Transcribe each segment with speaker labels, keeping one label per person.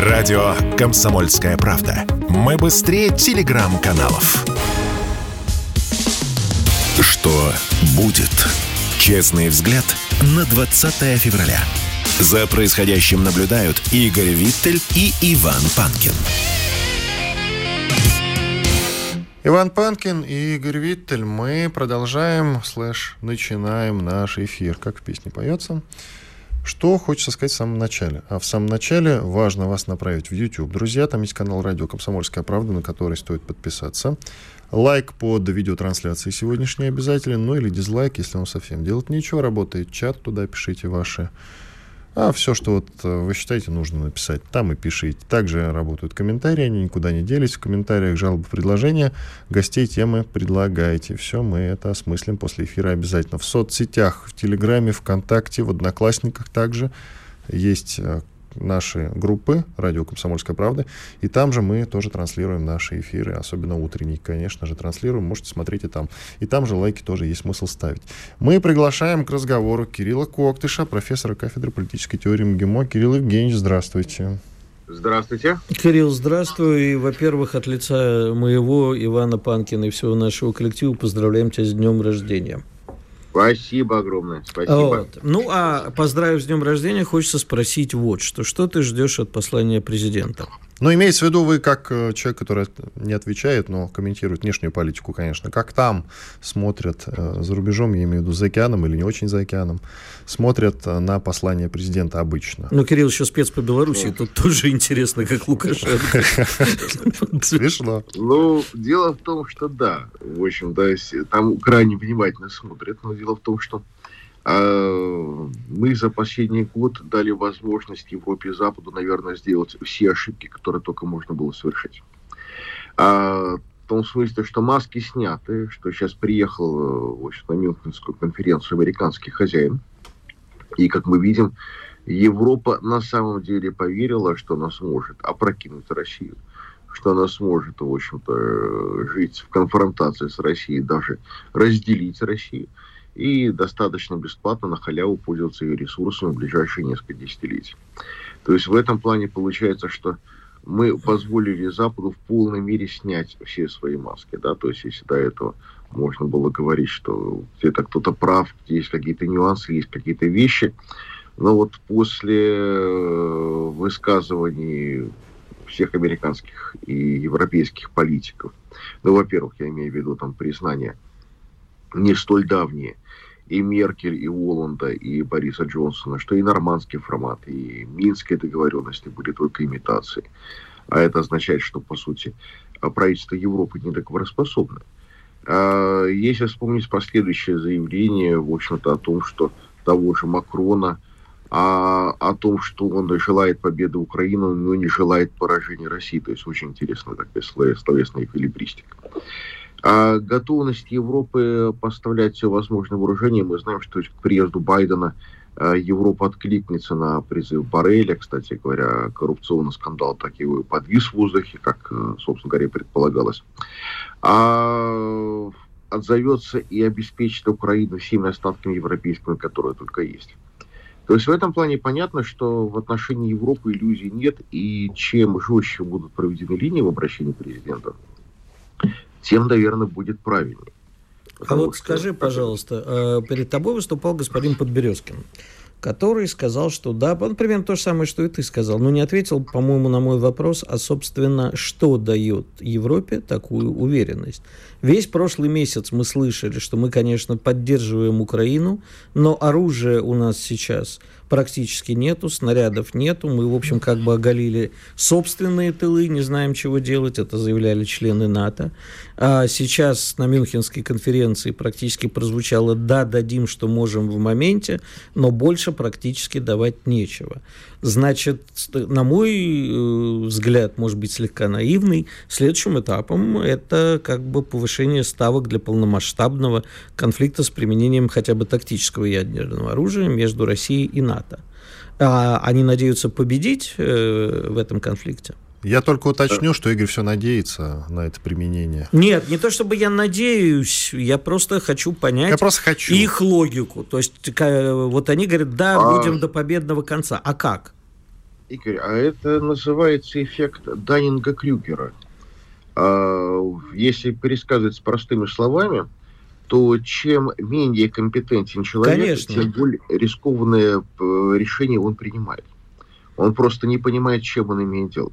Speaker 1: Радио «Комсомольская правда». Мы быстрее телеграм-каналов. Что будет? Честный взгляд на 20 февраля. За происходящим наблюдают Игорь Виттель и Иван Панкин.
Speaker 2: Иван Панкин и Игорь Виттель. Мы продолжаем, слэш, начинаем наш эфир. Как в песне поется. Что хочется сказать в самом начале? А в самом начале важно вас направить в YouTube. Друзья, там есть канал радио «Комсомольская правда», на который стоит подписаться. Лайк под видеотрансляцией сегодняшней обязателен, ну или дизлайк, если вам совсем делать нечего. Работает чат, туда пишите ваши а все, что вот э, вы считаете нужно написать, там и пишите. Также работают комментарии, они никуда не делись. В комментариях жалобы, предложения, гостей, темы предлагайте. Все, мы это осмыслим после эфира обязательно. В соцсетях, в Телеграме, ВКонтакте, в Одноклассниках также есть э, наши группы «Радио Комсомольская правда», и там же мы тоже транслируем наши эфиры, особенно утренние, конечно же, транслируем, можете смотреть и там. И там же лайки тоже есть смысл ставить. Мы приглашаем к разговору Кирилла Коктыша, профессора кафедры политической теории МГИМО. Кирилл Евгеньевич, здравствуйте.
Speaker 3: Здравствуйте.
Speaker 4: Кирилл, здравствуй. И, во-первых, от лица моего, Ивана Панкина и всего нашего коллектива поздравляем тебя с днем рождения.
Speaker 3: Спасибо огромное, спасибо.
Speaker 4: Вот. Ну, а поздравив с днем рождения, хочется спросить вот что. Что ты ждешь от послания президента?
Speaker 2: Ну, имеется в виду вы как э, человек, который не отвечает, но комментирует внешнюю политику, конечно. Как там смотрят э, за рубежом, я имею в виду за океаном или не очень за океаном, смотрят э, на послание президента обычно.
Speaker 4: Ну, Кирилл еще спец по Беларуси, ну. тут тоже интересно, как Лукашенко.
Speaker 3: Смешно. Ну, дело в том, что да, в общем-то, там крайне внимательно смотрят, но дело в том, что мы за последний год дали возможность Европе и Западу, наверное, сделать все ошибки, которые только можно было совершить. А, в том смысле, что маски сняты, что сейчас приехал в общем, на Мюнхенскую конференцию американский хозяин. И, как мы видим, Европа на самом деле поверила, что она сможет опрокинуть Россию, что она сможет, в общем-то, жить в конфронтации с Россией, даже разделить Россию и достаточно бесплатно на халяву пользоваться ее ресурсами в ближайшие несколько десятилетий. То есть в этом плане получается, что мы позволили Западу в полной мере снять все свои маски. Да? То есть если до этого можно было говорить, что где-то кто-то прав, есть какие-то нюансы, есть какие-то вещи, но вот после э, высказываний всех американских и европейских политиков, ну, во-первых, я имею в виду там признание не столь давние и Меркель, и Оланда, и Бориса Джонсона, что и нормандский формат, и минские договоренности были только имитацией. А это означает, что, по сути, правительство Европы не договороспособно. А если вспомнить последующее заявление, в общем-то, о том, что того же Макрона, а, о том, что он желает победы Украины, но не желает поражения России. То есть очень интересная такая словесная эквилибристика. А готовность Европы поставлять все возможное вооружение, мы знаем, что к приезду Байдена а, Европа откликнется на призыв Барреля. Кстати говоря, коррупционный скандал так и подвис в воздухе, как, э, собственно говоря, предполагалось. А отзовется и обеспечит Украину всеми остатками европейскими, которые только есть. То есть в этом плане понятно, что в отношении Европы иллюзий нет, и чем жестче будут проведены линии в обращении президента, тем, наверное, будет правильнее.
Speaker 4: А вот что, скажи, пожалуйста, э, перед тобой выступал господин Подберезкин, который сказал, что да, он примерно то же самое, что и ты сказал, но не ответил, по-моему, на мой вопрос, а, собственно, что дает Европе такую уверенность. Весь прошлый месяц мы слышали, что мы, конечно, поддерживаем Украину, но оружие у нас сейчас практически нету, снарядов нету. Мы, в общем, как бы оголили собственные тылы, не знаем, чего делать. Это заявляли члены НАТО. А сейчас на Мюнхенской конференции практически прозвучало «да, дадим, что можем в моменте», но больше практически давать нечего. Значит, на мой э, взгляд, может быть, слегка наивный, следующим этапом это как бы повышение ставок для полномасштабного конфликта с применением хотя бы тактического ядерного оружия между Россией и НАТО. А они надеются победить э, в этом конфликте?
Speaker 2: Я только уточню, что Игорь все надеется на это применение.
Speaker 4: Нет, не то чтобы я надеюсь, я просто хочу понять
Speaker 2: я просто хочу.
Speaker 4: их логику. То есть вот они говорят, да, а... будем до победного конца. А как?
Speaker 3: Игорь, а это называется эффект Даннинга-Крюгера. А, если пересказывать с простыми словами, то чем менее компетентен человек, Конечно. тем более рискованное э, решение он принимает. Он просто не понимает, чем он имеет дело.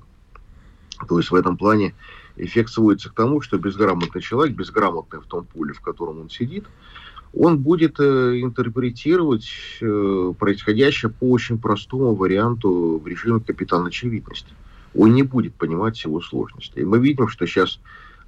Speaker 3: То есть в этом плане эффект сводится к тому, что безграмотный человек, безграмотный в том поле, в котором он сидит, он будет э, интерпретировать э, происходящее по очень простому варианту в режиме капитан очевидности. Он не будет понимать всего сложности. И мы видим, что сейчас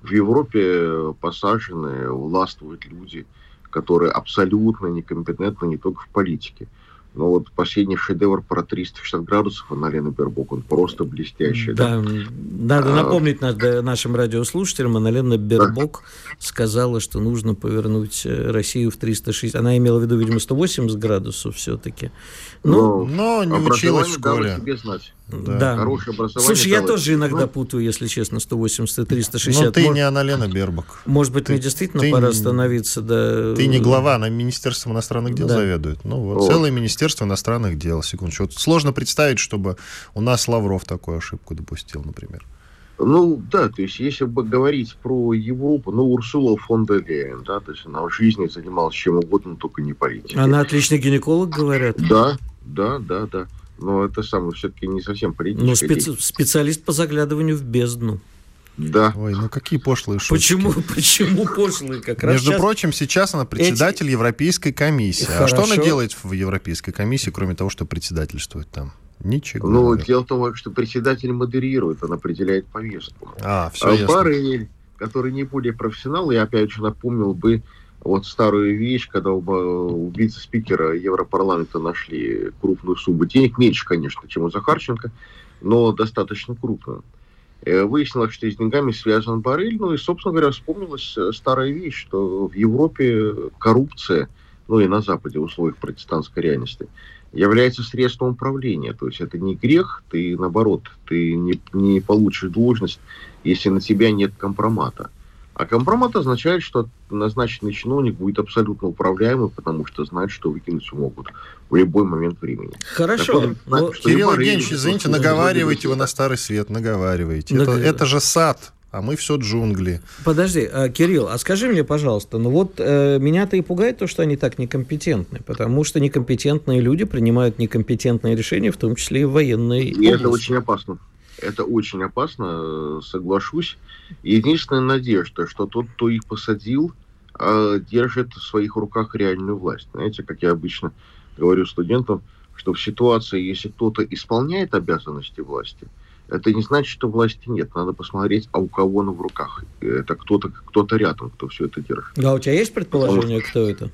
Speaker 3: в Европе посажены, властвуют люди, которые абсолютно некомпетентны не только в политике, но вот последний шедевр про 360 градусов Аналена Бербок, он просто блестящий.
Speaker 4: Да, да? надо а... напомнить нашим радиослушателям, Аналена Бербок да. сказала, что нужно повернуть э, Россию в 360. Она имела в виду, видимо, 180 градусов все-таки.
Speaker 2: Ну, но, но не училась в школе.
Speaker 3: Себе знать.
Speaker 4: Да. да. Хорошее образование. Слушай, я тоже иногда ну, путаю, если честно, 180 и 360.
Speaker 2: Но ты Может, не Аналена Бербок.
Speaker 4: Может быть,
Speaker 2: ты,
Speaker 4: мне действительно ты, пора остановиться, да.
Speaker 2: Ты не глава, она Министерством иностранных дел да. заведует. Ну вот, О. целое Министерство иностранных дел, секундочку. Вот сложно представить, чтобы у нас Лавров такую ошибку допустил, например.
Speaker 3: Ну, да, то есть, если бы говорить про Европу, ну, Урсула фон де Лейен, да, то есть она в жизни занималась чем угодно, только не политикой.
Speaker 4: Она отличный гинеколог, говорят.
Speaker 3: Да, да, да, да но это самое все-таки не совсем политическое. Ну,
Speaker 4: специ- специалист по заглядыванию в бездну.
Speaker 3: Да.
Speaker 2: Ой, ну какие пошлые шутки.
Speaker 4: Почему, почему пошлые? Как
Speaker 2: раз Между сейчас... прочим, сейчас она председатель Эти... Европейской комиссии. Хорошо. А что она делает в Европейской комиссии, кроме того, что председательствует там? Ничего.
Speaker 3: Ну, наверное. дело в том, что председатель модерирует, он определяет повестку.
Speaker 2: А, все а ясно.
Speaker 3: Барель, который не более профессионал, я опять же напомнил бы вот старую вещь, когда у вице-спикера Европарламента нашли крупную сумму денег, меньше, конечно, чем у Захарченко, но достаточно крупную. Э, выяснилось, что с деньгами связан Барель, ну и, собственно говоря, вспомнилась э, старая вещь, что в Европе коррупция, ну и на Западе в условиях протестантской реальности, является средством управления. То есть это не грех, ты наоборот, ты не, не получишь должность, если на тебя нет компромата. А компромат означает, что назначенный чиновник будет абсолютно управляемый, потому что знает, что выкинуть могут в любой момент времени.
Speaker 4: Хорошо.
Speaker 2: Так, но... Ну, Кирилл Евгеньевич, извините, наговаривайте вы на старый свет, наговариваете. Наг... Это, это же сад, а мы все джунгли.
Speaker 4: Подожди, а, Кирилл, а скажи мне, пожалуйста, ну вот э, меня-то и пугает то, что они так некомпетентны, потому что некомпетентные люди принимают некомпетентные решения, в том числе и в военной И
Speaker 3: области. это очень опасно. Это очень опасно, соглашусь. Единственная надежда, что тот, кто их посадил, а, держит в своих руках реальную власть. Знаете, как я обычно говорю студентам, что в ситуации, если кто-то исполняет обязанности власти, это не значит, что власти нет. Надо посмотреть, а у кого она в руках. Это кто-то кто рядом, кто все это держит.
Speaker 4: Да, у тебя есть предположение, кто это?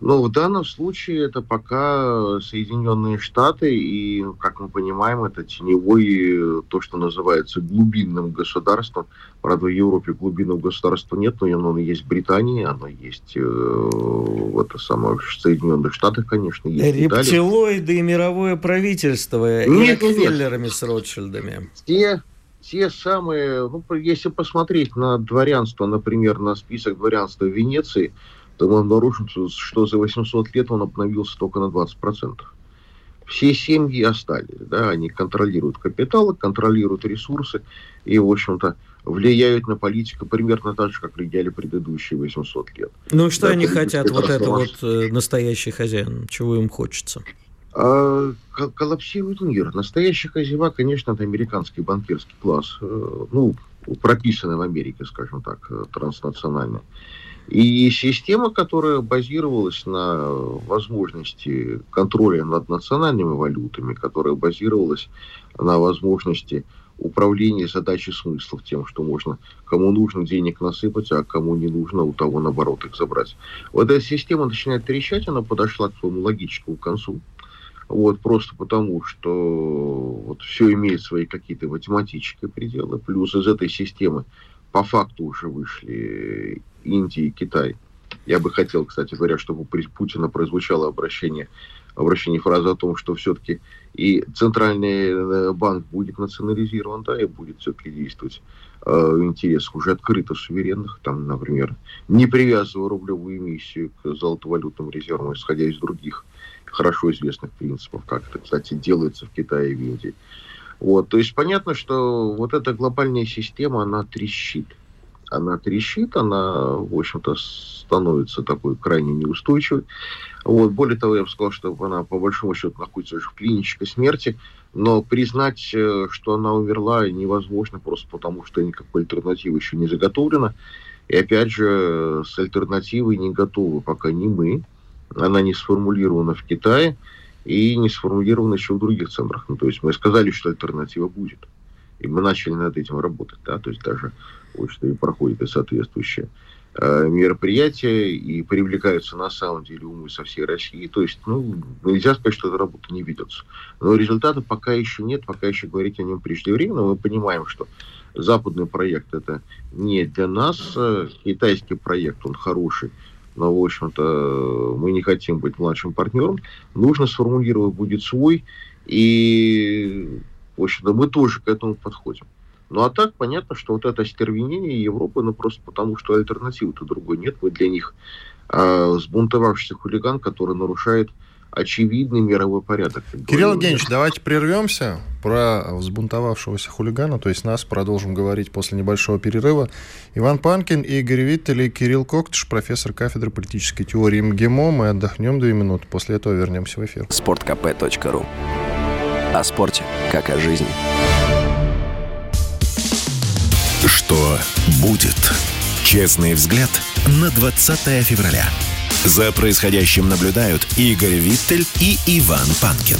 Speaker 3: Но в данном случае это пока Соединенные Штаты, и, как мы понимаем, это теневой, то, что называется глубинным государством. Правда, в Европе глубинного государства нет, но оно есть в Британии, оно есть э, в, это самое, в Соединенных Штатах, конечно, есть
Speaker 4: Рептилоиды и мировое правительство, нет, и Рокфеллерами с Ротшильдами.
Speaker 3: Те те самые, ну, если посмотреть на дворянство, например, на список дворянства Венеции, то мы обнаружим, что за 800 лет он обновился только на 20%. Все семьи остались, да, они контролируют капиталы, контролируют ресурсы и, в общем-то, влияют на политику примерно так же, как влияли предыдущие 800 лет.
Speaker 4: Ну что да, они хотят, вот это вот э, настоящий хозяин, чего им хочется?
Speaker 3: А, коллапсирует мир. Настоящий хозяева, конечно, это американский банкирский класс, э, ну, прописанный в Америке, скажем так, э, транснациональный. И система, которая базировалась на возможности контроля над национальными валютами, которая базировалась на возможности управления задачей смыслов тем, что можно кому нужно денег насыпать, а кому не нужно, у того наоборот их забрать. Вот эта система начинает трещать, она подошла к своему логическому концу. Вот, просто потому, что вот все имеет свои какие-то математические пределы. Плюс из этой системы по факту уже вышли Индия и Китай. Я бы хотел, кстати говоря, чтобы при Путина прозвучало обращение, обращение фраза о том, что все-таки и центральный э, банк будет национализирован, да, и будет все-таки действовать э, в интересах уже открыто суверенных, там, например, не привязывая рублевую эмиссию к золотовалютным резервам, исходя из других хорошо известных принципов, как это, кстати, делается в Китае и в Индии. Вот, то есть понятно, что вот эта глобальная система, она трещит. Она трещит, она, в общем-то, становится такой крайне неустойчивой. Вот, более того, я бы сказал, что она, по большому счету, находится уже в клинической смерти, но признать, э, что она умерла, невозможно просто потому, что никакой альтернативы еще не заготовлена. И опять же, с альтернативой не готовы пока не мы. Она не сформулирована в Китае и не сформулирована еще в других центрах. Ну, то есть мы сказали, что альтернатива будет. И мы начали над этим работать. Да? То есть даже вот, что и проходит и соответствующие э, мероприятия, и привлекаются на самом деле умы со всей России. То есть, ну, нельзя сказать, что эта работа не ведется. Но результата пока еще нет, пока еще говорить о нем преждевременно. Мы понимаем, что западный проект это не для нас, э, китайский проект, он хороший, но, в общем-то, мы не хотим быть младшим партнером. Нужно сформулировать будет свой, и, в общем-то, мы тоже к этому подходим. Ну, а так, понятно, что вот это остервенение Европы, ну, просто потому, что альтернативы-то другой нет. Мы для них э, сбунтовавшийся хулиган, который нарушает очевидный мировой порядок.
Speaker 2: Кирилл Евгеньевич, давайте прервемся про взбунтовавшегося хулигана, то есть нас продолжим говорить после небольшого перерыва. Иван Панкин, Игорь Виттель и Кирилл Коктыш, профессор кафедры политической теории МГИМО. Мы отдохнем две минуты, после этого вернемся в эфир.
Speaker 1: Спорткп.ру О спорте, как о жизни. Что будет? Честный взгляд на 20 февраля. За происходящим наблюдают Игорь Виттель и Иван Панкин.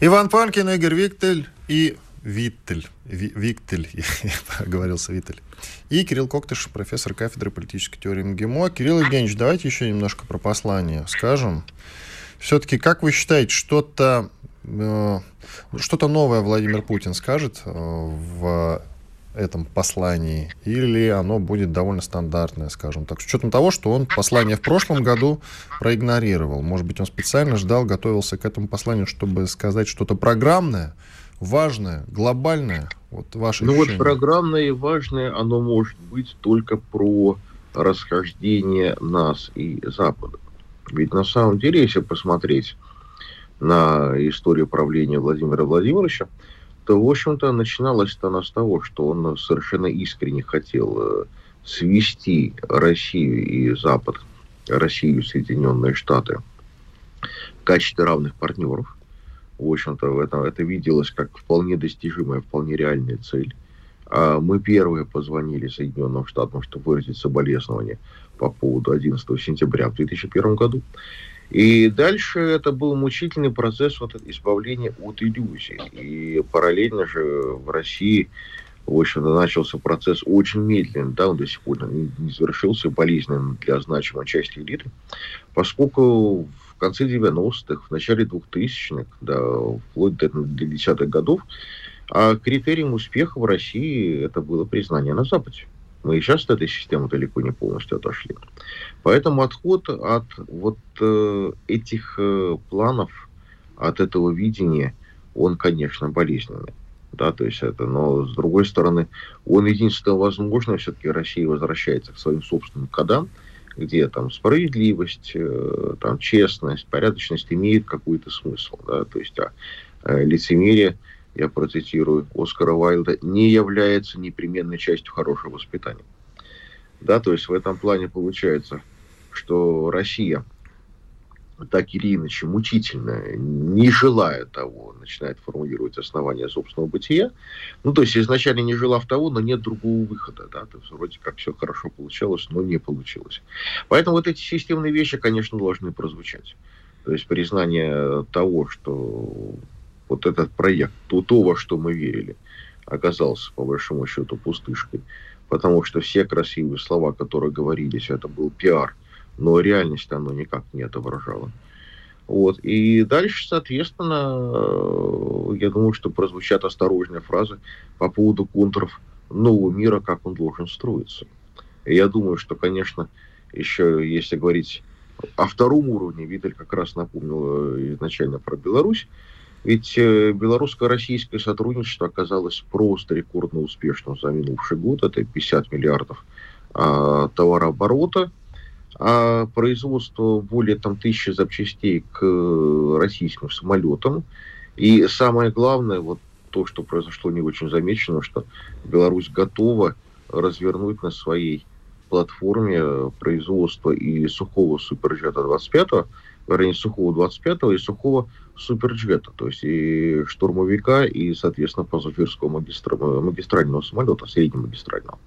Speaker 2: Иван Панкин, Игорь Виттель и Виттель. Ви, Виктель, я оговорился, Виттель. И Кирилл Коктыш, профессор кафедры политической теории МГИМО. Кирилл Евгеньевич, давайте еще немножко про послание скажем. Все-таки, как вы считаете, что-то э, что-то новое Владимир Путин скажет э, в этом послании, или оно будет довольно стандартное, скажем так, с учетом того, что он послание в прошлом году проигнорировал. Может быть, он специально ждал, готовился к этому посланию, чтобы сказать что-то программное, важное, глобальное. Вот ваше
Speaker 3: Ну ощущение. вот программное и важное, оно может быть только про расхождение нас и Запада. Ведь на самом деле, если посмотреть на историю правления Владимира Владимировича, то, в общем-то, начиналось-то она с того, что он совершенно искренне хотел э, свести Россию и Запад, Россию и Соединенные Штаты в качестве равных партнеров. В общем-то, в этом, это виделось как вполне достижимая, вполне реальная цель. А мы первые позвонили Соединенным Штатам, чтобы выразить соболезнования по поводу 11 сентября в 2001 году. И дальше это был мучительный процесс вот избавления от иллюзий. И параллельно же в России, в общем-то, начался процесс очень медленный, да, он до сих пор не, завершился, болезненным для значимой части элиты, поскольку в конце 90-х, в начале 2000-х, да, вплоть до, до десятых годов, а критерием успеха в России это было признание на Западе. Мы и сейчас от этой системы далеко не полностью отошли. Поэтому отход от вот э, этих э, планов, от этого видения, он, конечно, болезненный. Да, то есть это, но с другой стороны, он единственно возможно, все-таки Россия возвращается к своим собственным кодам, где там справедливость, э, там честность, порядочность имеет какой-то смысл, да, то есть а, э, лицемерие я процитирую Оскара Уайлда, не является непременной частью хорошего воспитания. Да, то есть в этом плане получается, что Россия так или иначе мучительно, не желая того, начинает формулировать основания собственного бытия. Ну, то есть изначально не желав того, но нет другого выхода. Да? То есть вроде как все хорошо получалось, но не получилось. Поэтому вот эти системные вещи, конечно, должны прозвучать. То есть признание того, что вот этот проект, то, то, во что мы верили, оказался, по большому счету, пустышкой. Потому что все красивые слова, которые говорились, это был пиар, но реальность оно никак не отображало. Вот. И дальше, соответственно, э, я думаю, что прозвучат осторожные фразы по поводу контуров нового мира, как он должен строиться. И я думаю, что, конечно, еще если говорить о втором уровне, Виталь как раз напомнил э, изначально про Беларусь, ведь э, белорусско-российское сотрудничество оказалось просто рекордно успешным за минувший год. Это 50 миллиардов а, товарооборота. а производство более там, тысячи запчастей к э, российским самолетам. И самое главное, вот то, что произошло не очень замечено, что Беларусь готова развернуть на своей платформе производства и сухого суперджета 25 вернее, сухого 25 и сухого суперджета, то есть и штурмовика, и, соответственно, пассажирского магистра, магистрального самолета, среднемагистрального.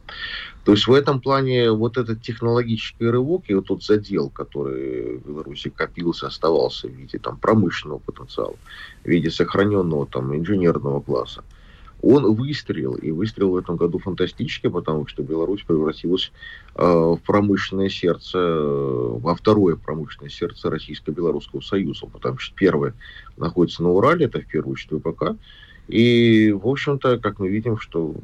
Speaker 3: То есть в этом плане вот этот технологический рывок и вот тот задел, который в Беларуси копился, оставался в виде там, промышленного потенциала, в виде сохраненного там, инженерного класса, он выстрелил, и выстрелил в этом году фантастически, потому что Беларусь превратилась э, в промышленное сердце, э, во второе промышленное сердце Российско-Белорусского союза, потому что первое находится на Урале, это в первую очередь ВПК, и, в общем-то, как мы видим, что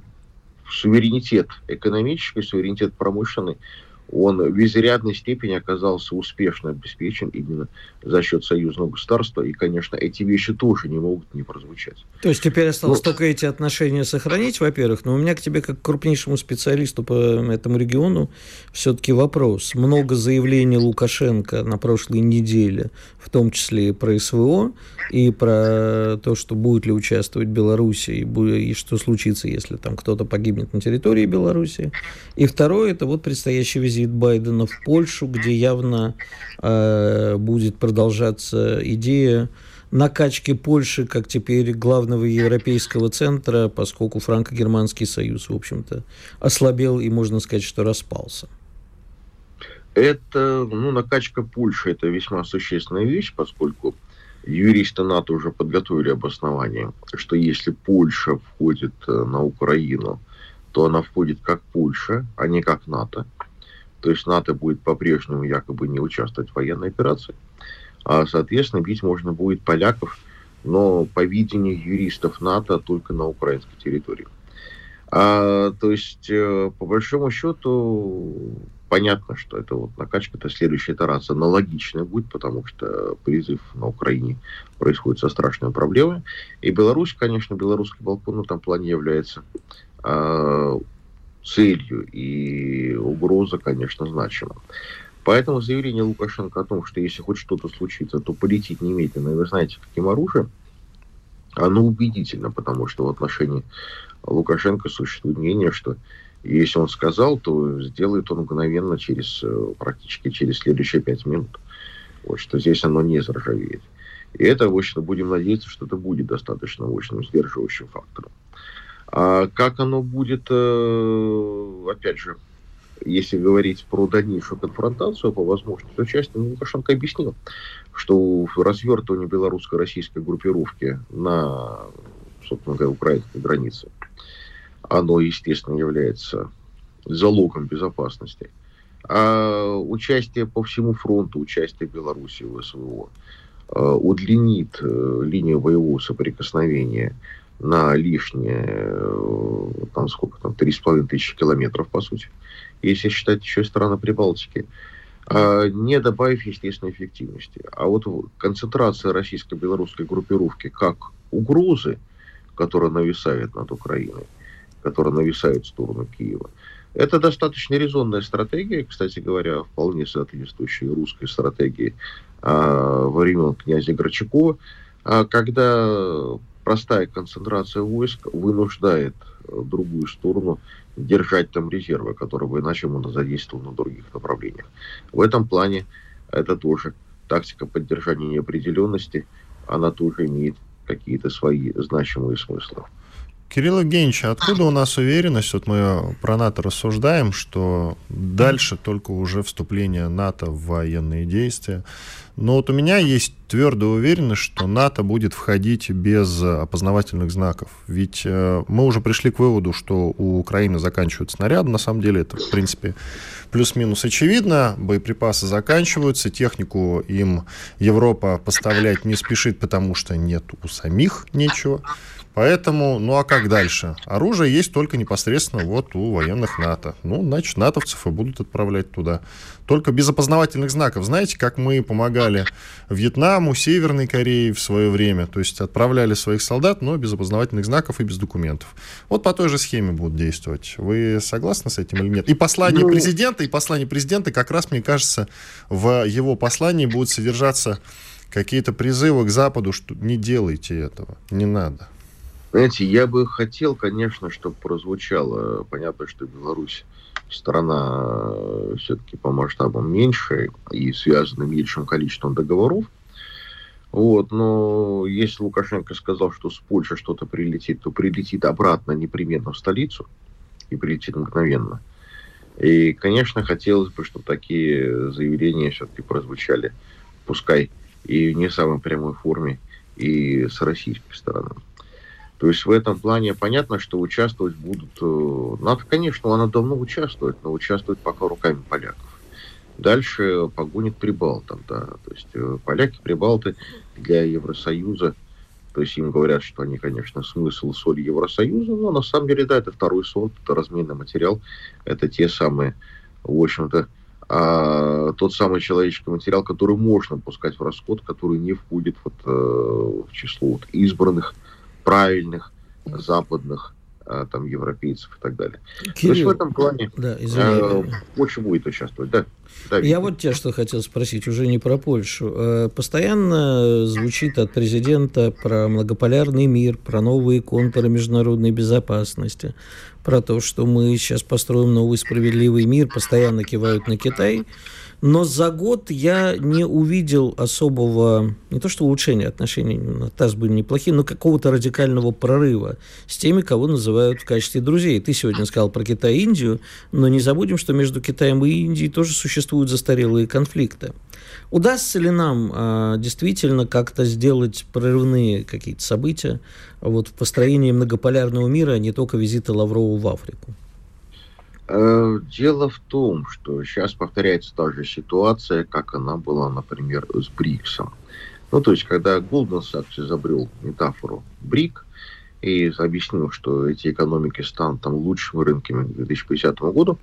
Speaker 3: суверенитет экономический, суверенитет промышленный – он в изрядной степени оказался успешно обеспечен именно за счет союзного государства. И, конечно, эти вещи тоже не могут не прозвучать.
Speaker 4: То есть теперь осталось Но... только эти отношения сохранить, во-первых. Но у меня к тебе, как к крупнейшему специалисту по этому региону, все-таки вопрос. Много заявлений Лукашенко на прошлой неделе, в том числе и про СВО, и про то, что будет ли участвовать Беларусь, и, и что случится, если там кто-то погибнет на территории Беларуси. И второе, это вот предстоящий визит визит Байдена в Польшу, где явно э, будет продолжаться идея накачки Польши как теперь главного европейского центра, поскольку франко-германский союз, в общем-то, ослабел и, можно сказать, что распался.
Speaker 3: Это, ну, накачка Польши – это весьма существенная вещь, поскольку юристы НАТО уже подготовили обоснование, что если Польша входит э, на Украину, то она входит как Польша, а не как НАТО. То есть НАТО будет по-прежнему якобы не участвовать в военной операции. А, соответственно, бить можно будет поляков, но по видению юристов НАТО только на украинской территории. А, то есть, э, по большому счету, понятно, что это вот накачка, это следующая итерация аналогичная будет, потому что призыв на Украине происходит со страшными проблемами. И Беларусь, конечно, белорусский балкон в этом плане является а, целью, и угроза, конечно, значима. Поэтому заявление Лукашенко о том, что если хоть что-то случится, то полетит немедленно, и вы знаете, каким оружием, оно убедительно, потому что в отношении Лукашенко существует мнение, что если он сказал, то сделает он мгновенно через, э, практически через следующие пять минут. Вот что здесь оно не заржавеет. И это, в общем будем надеяться, что это будет достаточно мощным сдерживающим фактором. А как оно будет, э, опять же, если говорить про дальнейшую конфронтацию по возможности участия, Лукашенко объяснил, что развертывание белорусско-российской группировки на, собственно говоря, украинской границе, оно, естественно, является залогом безопасности. А участие по всему фронту, участие Беларуси в СВО э, удлинит э, линию боевого соприкосновения на лишние, э, там сколько там, 3,5 тысячи километров, по сути, если считать еще и страны Прибалтики, а не добавив, естественно, эффективности. А вот концентрация российско-белорусской группировки как угрозы, которая нависает над Украиной, которая нависает в сторону Киева, это достаточно резонная стратегия, кстати говоря, вполне соответствующая русской стратегии а, времен князя Грачакова, а, когда простая концентрация войск вынуждает э, другую сторону держать там резервы, которые бы иначе можно задействовать на других направлениях. В этом плане это тоже тактика поддержания неопределенности, она тоже имеет какие-то свои значимые смыслы.
Speaker 2: Кирилл Евгеньевич, откуда у нас уверенность, вот мы про НАТО рассуждаем, что дальше только уже вступление НАТО в военные действия, но вот у меня есть твердая уверенность, что НАТО будет входить без опознавательных знаков. Ведь э, мы уже пришли к выводу, что у Украины заканчиваются снаряды. На самом деле это, в принципе, плюс-минус очевидно. Боеприпасы заканчиваются, технику им Европа поставлять не спешит, потому что нет у самих нечего. Поэтому, ну а как дальше? Оружие есть только непосредственно вот у военных НАТО. Ну, значит, натовцев и будут отправлять туда. Только без опознавательных знаков. Знаете, как мы помогали Вьетнаму, Северной Корее в свое время. То есть отправляли своих солдат, но без опознавательных знаков и без документов. Вот по той же схеме будут действовать. Вы согласны с этим или нет? И послание ну... президента, и послание президента как раз, мне кажется, в его послании будут содержаться какие-то призывы к Западу, что не делайте этого, не надо.
Speaker 3: Знаете, я бы хотел, конечно, чтобы прозвучало, понятно, что Беларусь страна э, все-таки по масштабам меньше и связана меньшим количеством договоров. Вот, но если Лукашенко сказал, что с Польши что-то прилетит, то прилетит обратно непременно в столицу и прилетит мгновенно. И, конечно, хотелось бы, чтобы такие заявления все-таки прозвучали, пускай и в не самой прямой форме, и с российской стороны. То есть в этом плане понятно, что участвовать будут... Э, НАТО, конечно, она давно участвует, но участвует пока руками поляков. Дальше погонит прибалтам, да. То есть э, поляки, прибалты для Евросоюза, то есть им говорят, что они, конечно, смысл соли Евросоюза, но на самом деле, да, это второй сорт, это разменный материал, это те самые, в общем-то, а, тот самый человеческий материал, который можно пускать в расход, который не входит вот, э, в число вот, избранных правильных западных а, там европейцев и так далее. Кирилл, То есть в этом плане да, э, Польша будет участвовать, да.
Speaker 4: да Я вот тебя что хотел спросить, уже не про Польшу. Э, постоянно звучит от президента про многополярный мир, про новые контуры международной безопасности, про то, что мы сейчас построим новый справедливый мир, постоянно кивают на Китай. Но за год я не увидел особого, не то что улучшения отношений, на ТАСС были неплохие, но какого-то радикального прорыва с теми, кого называют в качестве друзей. Ты сегодня сказал про Китай и Индию, но не забудем, что между Китаем и Индией тоже существуют застарелые конфликты. Удастся ли нам а, действительно как-то сделать прорывные какие-то события вот, в построении многополярного мира, а не только визита Лаврова в Африку?
Speaker 3: Э, дело в том, что сейчас повторяется та же ситуация, как она была, например, с БРИКСом. Ну, то есть, когда Goldman Sachs изобрел метафору БРИК и объяснил, что эти экономики станут там лучшими рынками к 2050 году,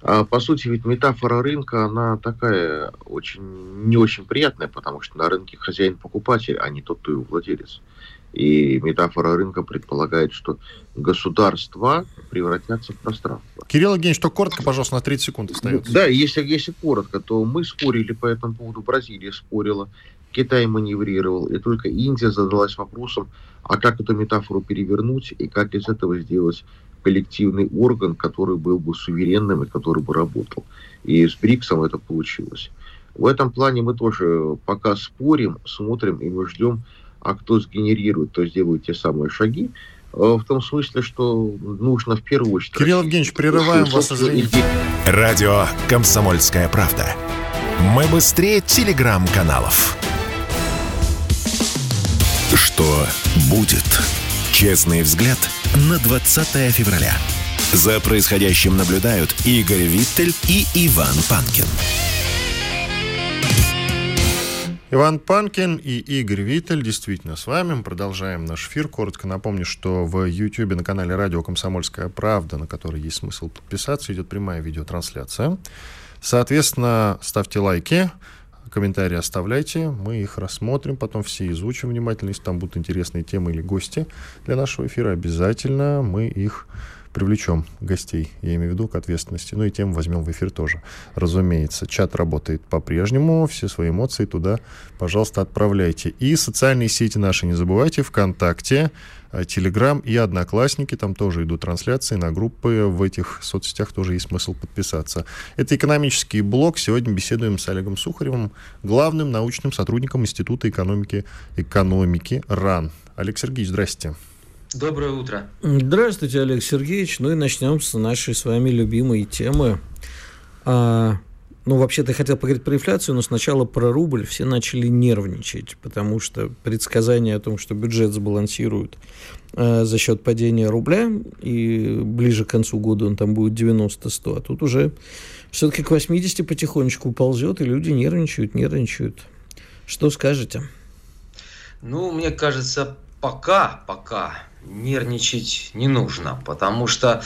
Speaker 3: а, по сути, ведь метафора рынка, она такая очень, не очень приятная, потому что на рынке хозяин-покупатель, а не тот, кто его владелец. И метафора рынка предполагает, что государства превратятся в пространство.
Speaker 2: Кирилл Евгеньевич, что коротко, пожалуйста, на 30 секунд остается.
Speaker 3: Да, если, если коротко, то мы спорили по этому поводу, Бразилия спорила, Китай маневрировал, и только Индия задалась вопросом, а как эту метафору перевернуть и как из этого сделать коллективный орган, который был бы суверенным и который бы работал. И с БРИКСом это получилось. В этом плане мы тоже пока спорим, смотрим и мы ждем а кто сгенерирует, то сделают те самые шаги. Э, в том смысле, что нужно в первую очередь...
Speaker 2: Кирилл Евгеньевич, прерываем вас, извините.
Speaker 1: Радио «Комсомольская правда». Мы быстрее телеграм-каналов. Что будет? Честный взгляд на 20 февраля. За происходящим наблюдают Игорь Виттель и Иван Панкин.
Speaker 2: Иван Панкин и Игорь Виттель действительно с вами. Мы продолжаем наш эфир. Коротко напомню, что в YouTube на канале Радио Комсомольская правда, на который есть смысл подписаться, идет прямая видеотрансляция. Соответственно, ставьте лайки, комментарии оставляйте, мы их рассмотрим, потом все изучим внимательно. Если там будут интересные темы или гости для нашего эфира, обязательно мы их привлечем гостей, я имею в виду, к ответственности. Ну и тем возьмем в эфир тоже, разумеется. Чат работает по-прежнему, все свои эмоции туда, пожалуйста, отправляйте. И социальные сети наши не забывайте, ВКонтакте, э, Телеграм и Одноклассники, там тоже идут трансляции на группы, в этих соцсетях тоже есть смысл подписаться. Это экономический блок. Сегодня беседуем с Олегом Сухаревым, главным научным сотрудником Института экономики, экономики РАН. Олег Сергеевич, здрасте.
Speaker 5: Доброе утро.
Speaker 4: Здравствуйте, Олег Сергеевич. Ну и начнем с нашей с вами любимой темы. А, ну, вообще-то я хотел поговорить про инфляцию, но сначала про рубль. Все начали нервничать, потому что предсказание о том, что бюджет сбалансируют а, за счет падения рубля, и ближе к концу года он там будет 90-100, а тут уже все-таки к 80 потихонечку ползет, и люди нервничают, нервничают. Что скажете?
Speaker 5: Ну, мне кажется, пока, пока нервничать не нужно, потому что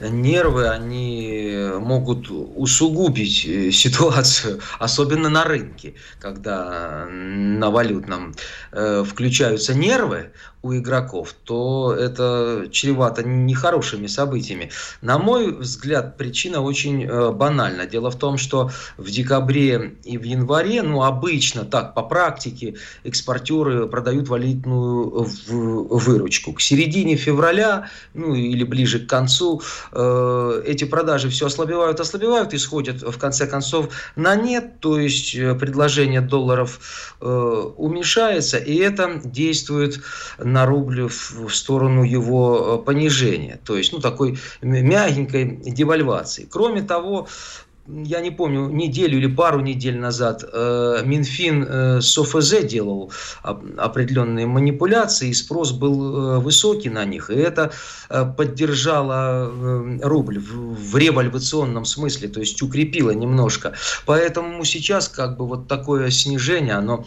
Speaker 5: нервы, они могут усугубить э, ситуацию, особенно на рынке, когда на валютном э, включаются нервы, у игроков, то это чревато нехорошими событиями. На мой взгляд, причина очень э, банальна. Дело в том, что в декабре и в январе, ну, обычно так, по практике, экспортеры продают валютную выручку. К середине февраля, ну, или ближе к концу, э, эти продажи все ослабевают, ослабевают и сходят, в конце концов, на нет, то есть э, предложение долларов э, уменьшается, и это действует на рубль в, в сторону его э, понижения, то есть ну, такой мягенькой девальвации. Кроме того, я не помню, неделю или пару недель назад э, Минфин э, с ОФЗ делал определенные манипуляции, и спрос был э, высокий на них, и это поддержало рубль в револьвационном смысле, то есть укрепило немножко. Поэтому сейчас как бы вот такое снижение, оно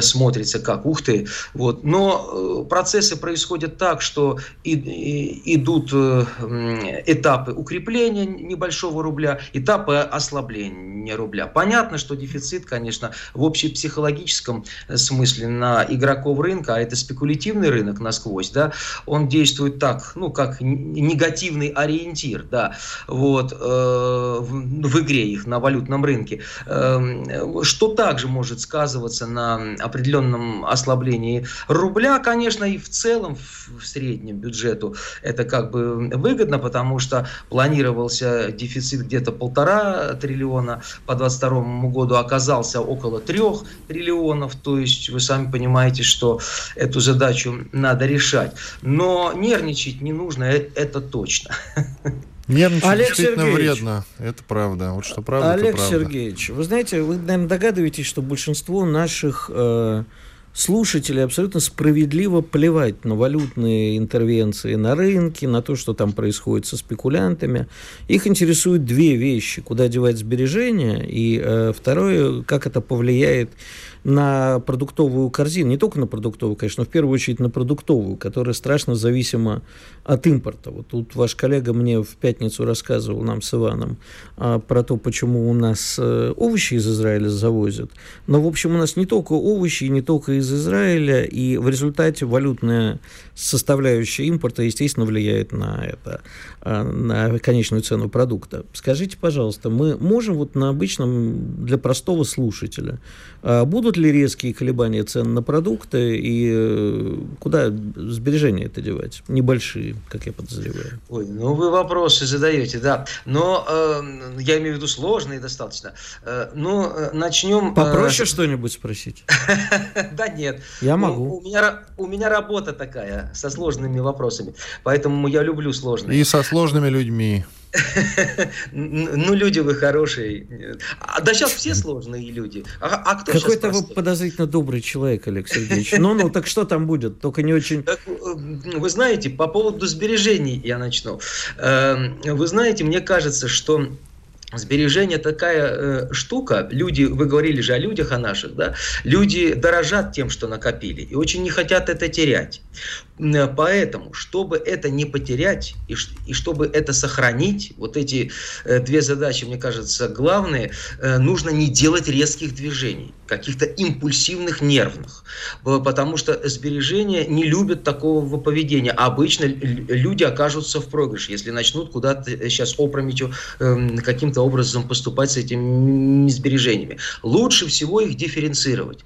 Speaker 5: смотрится как ух ты. Вот. Но процессы происходят так, что идут этапы укрепления небольшого рубля, этапы ослабления рубля. Понятно, что дефицит, конечно, в общепсихологическом э, смысле на игроков рынка, а это спекулятивный рынок насквозь, да, он действует так, ну, как негативный ориентир, да, вот, э, в, игре их на валютном рынке, э, что также может сказываться на определенном ослаблении рубля, конечно, и в целом в среднем бюджету это как бы выгодно, потому что планировался дефицит где-то полтора триллиона по 2022 году оказался около 3 триллионов, то есть вы сами понимаете, что эту задачу надо решать. Но нервничать не нужно, э, это точно.
Speaker 2: Нервничать Олег действительно Сергеевич, вредно, это правда. Вот что правда,
Speaker 4: Олег
Speaker 2: правда.
Speaker 4: Сергеевич, вы знаете, вы, наверное, догадываетесь, что большинство наших э, слушателей абсолютно справедливо плевать на валютные интервенции на рынке, на то, что там происходит со спекулянтами. Их интересуют две вещи. Куда девать сбережения, и э, второе, как это повлияет на продуктовую корзину, не только на продуктовую, конечно, но в первую очередь на продуктовую, которая страшно зависима от импорта. Вот тут ваш коллега мне в пятницу рассказывал нам с Иваном а, про то, почему у нас а, овощи из Израиля завозят. Но, в общем, у нас не только овощи, не только из Израиля, и в результате валютная составляющая импорта, естественно, влияет на это, а, на конечную цену продукта. Скажите, пожалуйста, мы можем вот на обычном, для простого слушателя, будут ли резкие колебания цен на продукты и э, куда сбережения это девать? Небольшие, как я подозреваю.
Speaker 5: Ой, ну вы вопросы задаете, да. Но э, я имею в виду сложные достаточно. Э, ну, э, начнем...
Speaker 4: Э, Попроще э, что-нибудь спросить?
Speaker 5: Да нет.
Speaker 4: Я могу.
Speaker 5: У меня работа такая, со сложными вопросами. Поэтому я люблю сложные.
Speaker 2: И со сложными людьми.
Speaker 5: Ну, люди вы хорошие. А, да сейчас все сложные люди. А, а кто
Speaker 4: Какой-то вы подозрительно добрый человек, Олег Сергеевич. Ну, ну, так что там будет? Только не очень... Э,
Speaker 5: вы знаете, по поводу сбережений я начну. Эм, вы знаете, мне кажется, что Сбережение такая э, штука, люди, вы говорили же о людях, о наших, да, люди дорожат тем, что накопили, и очень не хотят это терять. Поэтому, чтобы это не потерять и, и чтобы это сохранить, вот эти э, две задачи, мне кажется, главные, э, нужно не делать резких движений, каких-то импульсивных, нервных, потому что сбережения не любят такого поведения. Обычно люди окажутся в проигрыше, если начнут куда-то сейчас опрометью э, каким-то образом поступать с этими сбережениями. Лучше всего их дифференцировать,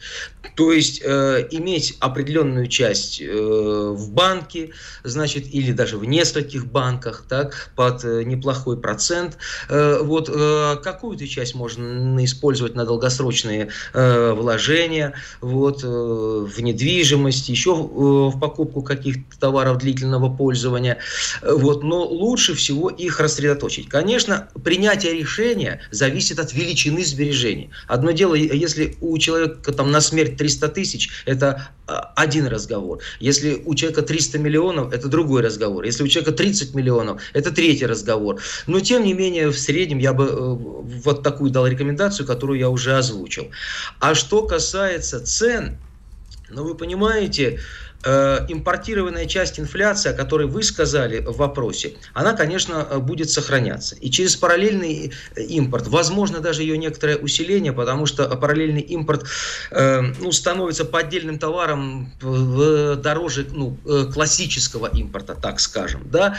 Speaker 5: то есть э, иметь определенную часть э, в банке, значит, или даже в нескольких банках, так, под э, неплохой процент. Э, вот э, какую-то часть можно использовать на долгосрочные вложения, вот, в недвижимость, еще в покупку каких-то товаров длительного пользования. Вот, но лучше всего их рассредоточить. Конечно, принятие решения зависит от величины сбережений. Одно дело, если у человека там на смерть 300 тысяч, это один разговор. Если у человека 300 миллионов, это другой разговор. Если у человека 30 миллионов, это третий разговор. Но, тем не менее, в среднем я бы э, вот такую дал рекомендацию, которую я уже озвучил. А что касается цен, ну, вы понимаете, э, импортированная часть инфляции, о которой вы сказали в вопросе, она, конечно, будет сохраняться. И через параллельный импорт, возможно, даже ее некоторое усиление, потому что параллельный импорт э, ну, становится по отдельным товарам дороже ну, классического импорта, так скажем. Да?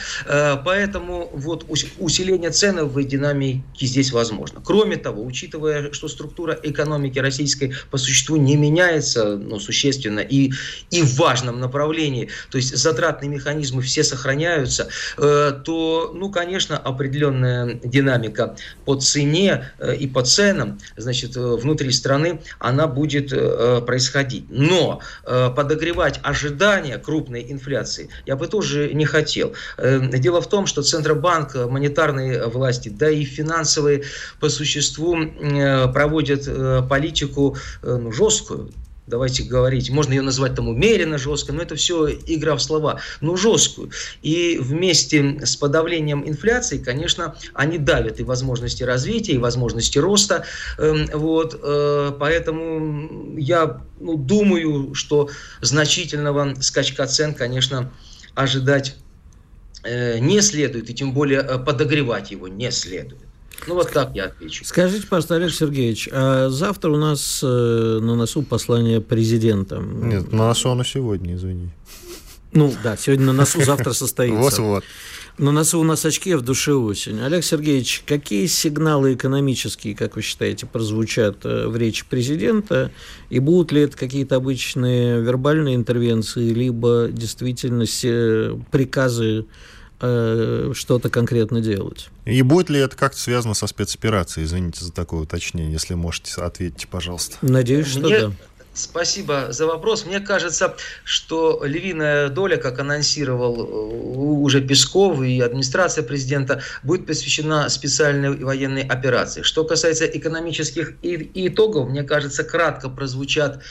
Speaker 5: Поэтому вот усиление ценовой динамики здесь возможно. Кроме того, учитывая, что структура экономики российской по существу не меняется ну, существенно и, и в важном направлении, то есть затратные механизмы все сохраняются, э, то, ну, конечно, определенная динамика по цене э, и по ценам, значит, э, внутри страны, она будет происходить. Но подогревать ожидания крупной инфляции я бы тоже не хотел. Дело в том, что Центробанк, монетарные власти, да и финансовые по существу проводят политику ну, жесткую, давайте говорить, можно ее назвать там умеренно жесткой, но это все игра в слова, но жесткую. И вместе с подавлением инфляции, конечно, они давят и возможности развития, и возможности роста. Эм, вот, поэтому я ну, думаю, что значительного скачка цен, конечно, ожидать не следует, и тем более подогревать его не следует. Ну вот так я отвечу.
Speaker 4: Скажите, пожалуйста, Олег Сергеевич, а завтра у нас э, на носу послание президента.
Speaker 2: Нет, на носу оно сегодня, извини.
Speaker 4: Ну да, сегодня на носу, завтра состоится.
Speaker 2: Вот-вот.
Speaker 4: На носу у нас очки, а в душе осень. Олег Сергеевич, какие сигналы экономические, как вы считаете, прозвучат э, в речи президента? И будут ли это какие-то обычные вербальные интервенции, либо действительно приказы Э, что-то конкретно делать.
Speaker 2: И будет ли это как-то связано со спецоперацией? Извините за такое уточнение, если можете ответить, пожалуйста.
Speaker 4: Надеюсь, что Мне... да.
Speaker 5: Спасибо за вопрос. Мне кажется, что львиная доля, как анонсировал э, уже Песков и администрация президента, будет посвящена специальной военной операции. Что касается экономических итогов, мне кажется, кратко прозвучат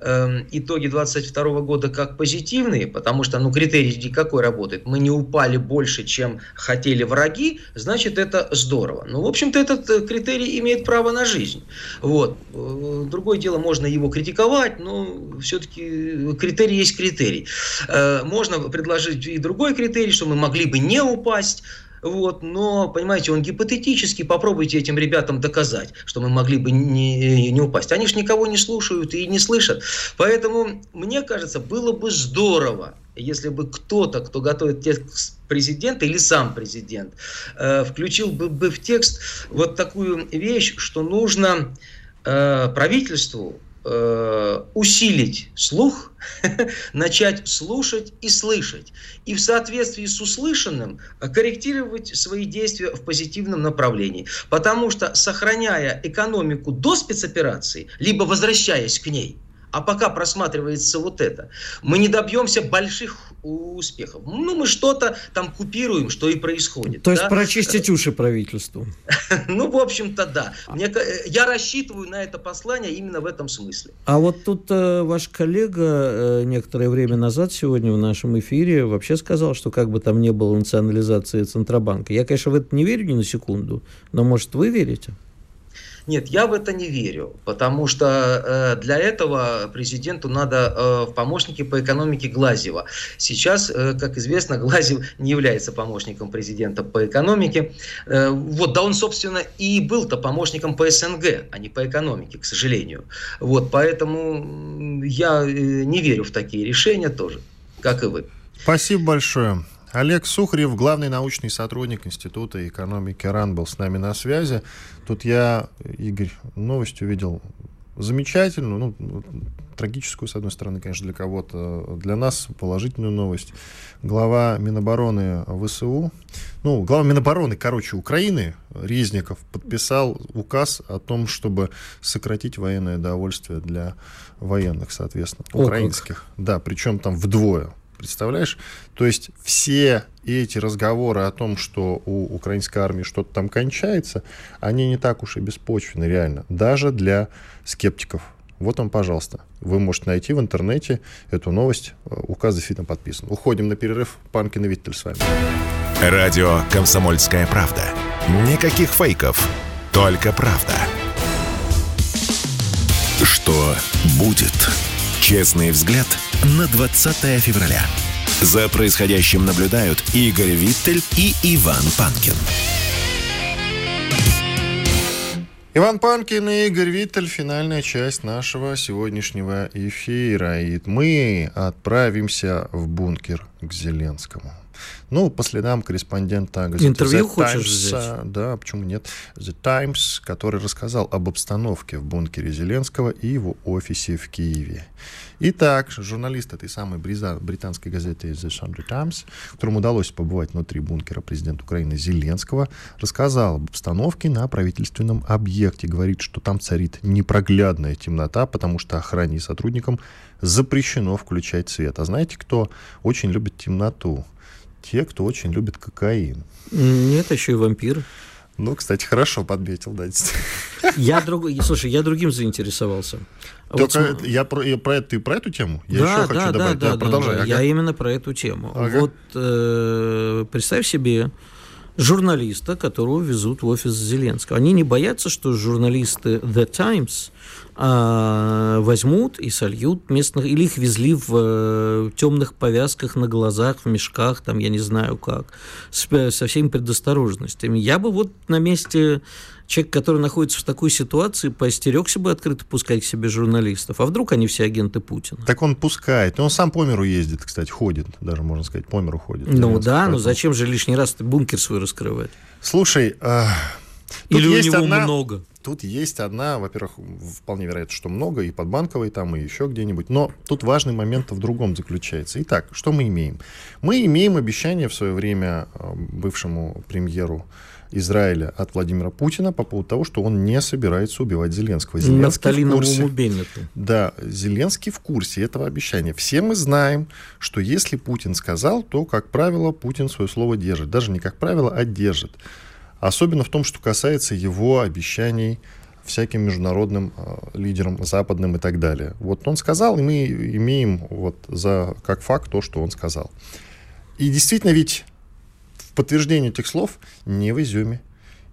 Speaker 5: э, итоги 2022 года как позитивные, потому что ну, критерий какой работает? Мы не упали больше, чем хотели враги, значит, это здорово. Ну, в общем-то, этот э, критерий имеет право на жизнь. Вот. Э, другое дело, можно его критиковать, но все-таки критерий есть критерий. Э, можно предложить и другой критерий, что мы могли бы не упасть, вот, но, понимаете, он гипотетически, попробуйте этим ребятам доказать, что мы могли бы не, не упасть. Они же никого не слушают и не слышат. Поэтому, мне кажется, было бы здорово, если бы кто-то, кто готовит текст президента или сам президент, э, включил бы, бы в текст вот такую вещь, что нужно э, правительству Э, усилить слух, начать слушать и слышать. И в соответствии с услышанным корректировать свои действия в позитивном направлении. Потому что, сохраняя экономику до спецоперации, либо возвращаясь к ней, а пока просматривается вот это, мы не добьемся больших успехов. Ну, мы что-то там купируем, что и происходит.
Speaker 4: То да? есть прочистить уши правительству.
Speaker 5: Ну, в общем-то, да. Мне, э, я рассчитываю на это послание именно в этом смысле.
Speaker 4: А вот тут э, ваш коллега э, некоторое время назад сегодня в нашем эфире вообще сказал, что как бы там не было национализации Центробанка. Я, конечно, в это не верю ни на секунду, но, может, вы верите?
Speaker 5: Нет, я в это не верю, потому что э, для этого президенту надо э, в по экономике Глазева. Сейчас, э, как известно, Глазев не является помощником президента по экономике. Э, вот, да он, собственно, и был-то помощником по СНГ, а не по экономике, к сожалению. Вот, поэтому я э, не верю в такие решения тоже, как и вы.
Speaker 2: Спасибо большое. Олег Сухарев, главный научный сотрудник Института экономики РАН, был с нами на связи. Тут я, Игорь, новость увидел замечательную, ну, трагическую, с одной стороны, конечно, для кого-то, для нас положительную новость. Глава Минобороны ВСУ, ну, глава Минобороны, короче, Украины, Резников, подписал указ о том, чтобы сократить военное довольствие для военных, соответственно, украинских. О, да, причем там вдвое. Представляешь? То есть все эти разговоры о том, что у украинской армии что-то там кончается, они не так уж и беспочвены реально, даже для скептиков. Вот он, пожалуйста. Вы можете найти в интернете эту новость. Указ действительно подписан. Уходим на перерыв. Панкин и Виттель с вами.
Speaker 1: Радио «Комсомольская правда». Никаких фейков, только правда. Что будет? Честный взгляд – на 20 февраля. За происходящим наблюдают Игорь Виттель и Иван Панкин.
Speaker 2: Иван Панкин и Игорь Виттель. Финальная часть нашего сегодняшнего эфира. И мы отправимся в бункер к Зеленскому. Ну, по следам корреспондента
Speaker 4: газеты Интервью The хочешь Times,
Speaker 2: взять? Да, почему нет? The Times, который рассказал об обстановке в бункере Зеленского и его офисе в Киеве. Итак, журналист этой самой британской газеты The Sunday Times, которому удалось побывать внутри бункера президента Украины Зеленского, рассказал об обстановке на правительственном объекте. Говорит, что там царит непроглядная темнота, потому что охране и сотрудникам запрещено включать свет. А знаете, кто очень любит темноту? Те, кто очень любит кокаин.
Speaker 4: Нет, еще и вампиры.
Speaker 2: Ну, кстати, хорошо подметил, да.
Speaker 4: Я друг... Слушай, я другим заинтересовался.
Speaker 2: Только вот... я, про, я про, это, ты про эту тему? Я
Speaker 4: да, еще да, хочу добавить. Да, да, продолжай. Да, ага. Я именно про эту тему. Ага. Вот э, представь себе журналиста, которого везут в офис Зеленского. Они не боятся, что журналисты The Times возьмут и сольют местных, или их везли в э, темных повязках на глазах, в мешках, там, я не знаю как, с, со всеми предосторожностями. Я бы вот на месте человека, который находится в такой ситуации, поостерегся бы открыто пускать к себе журналистов. А вдруг они все агенты Путина?
Speaker 2: Так он пускает. Он сам по миру ездит, кстати, ходит, даже можно сказать, по миру ходит.
Speaker 4: Ну да, но зачем же лишний раз бункер свой раскрывать?
Speaker 2: Слушай, э,
Speaker 4: или у него одна... много?
Speaker 2: Тут есть одна, во-первых, вполне вероятно, что много, и под банковой там, и еще где-нибудь. Но тут важный момент в другом заключается. Итак, что мы имеем? Мы имеем обещание в свое время э, бывшему премьеру Израиля от Владимира Путина по поводу того, что он не собирается убивать Зеленского.
Speaker 4: Зеленский в курсе.
Speaker 2: Да, Зеленский в курсе этого обещания. Все мы знаем, что если Путин сказал, то, как правило, Путин свое слово держит. Даже не как правило, а держит. Особенно в том, что касается его обещаний всяким международным э, лидерам, западным и так далее. Вот он сказал, и мы имеем вот за, как факт то, что он сказал. И действительно ведь в подтверждение этих слов не в Изюме,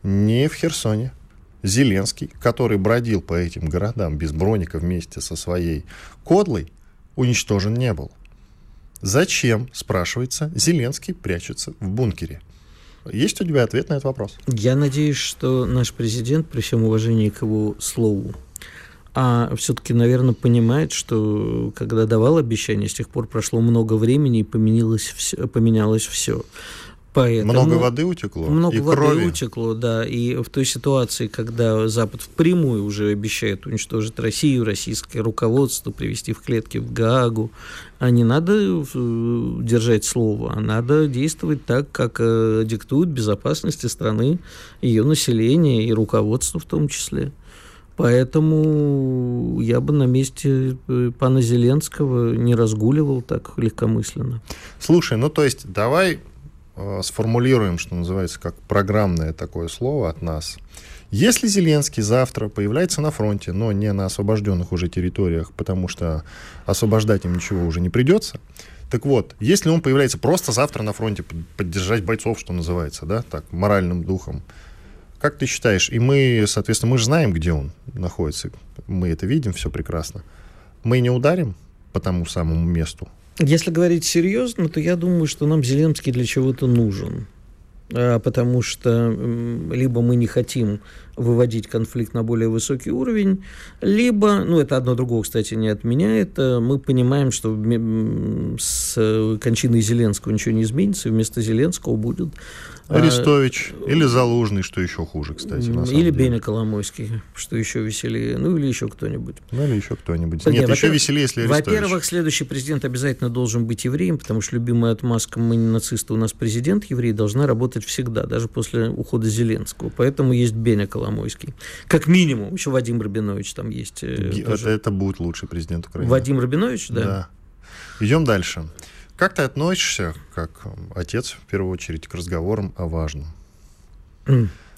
Speaker 2: не в Херсоне, Зеленский, который бродил по этим городам без броника вместе со своей кодлой, уничтожен не был. Зачем, спрашивается, Зеленский прячется в бункере? Есть у тебя ответ на этот вопрос?
Speaker 4: Я надеюсь, что наш президент, при всем уважении к его слову, а все-таки, наверное, понимает, что когда давал обещание, с тех пор прошло много времени и поменялось все. Поменялось все.
Speaker 2: Поэтому много воды утекло.
Speaker 4: Много и воды крови. утекло, да. И в той ситуации, когда Запад впрямую уже обещает уничтожить Россию, российское руководство, привести в клетки в Гаагу, а не надо э, держать слово, а надо действовать так, как э, диктует безопасности страны, ее население и руководство в том числе. Поэтому я бы на месте э, пана Зеленского не разгуливал так легкомысленно.
Speaker 2: Слушай, ну то есть давай Э, сформулируем, что называется, как программное такое слово от нас. Если Зеленский завтра появляется на фронте, но не на освобожденных уже территориях, потому что освобождать им ничего уже не придется, так вот, если он появляется просто завтра на фронте, поддержать бойцов, что называется, да, так, моральным духом, как ты считаешь, и мы, соответственно, мы же знаем, где он находится, мы это видим все прекрасно, мы не ударим по тому самому месту,
Speaker 4: если говорить серьезно, то я думаю, что нам Зеленский для чего-то нужен. А, потому что либо мы не хотим выводить конфликт на более высокий уровень, либо, ну это одно другого, кстати, не отменяет, а мы понимаем, что с кончиной Зеленского ничего не изменится, вместо Зеленского будет
Speaker 2: Арестович а, или Залужный, что еще хуже, кстати.
Speaker 4: На или Беня Коломойский, что еще веселее. Ну, или еще кто-нибудь.
Speaker 2: Ну, или еще кто-нибудь. Нет, Нет еще веселее, если Арестович.
Speaker 4: Во-первых, следующий президент обязательно должен быть евреем, потому что любимая отмазка «мы не нацисты, у нас президент еврей» должна работать всегда, даже после ухода Зеленского. Поэтому есть Беня Коломойский. Как минимум. Еще Вадим Рабинович там есть.
Speaker 2: Э, это, это будет лучший президент Украины.
Speaker 4: Вадим Рабинович, да?
Speaker 2: Да. Идем дальше. Как ты относишься, как отец, в первую очередь, к разговорам о важном?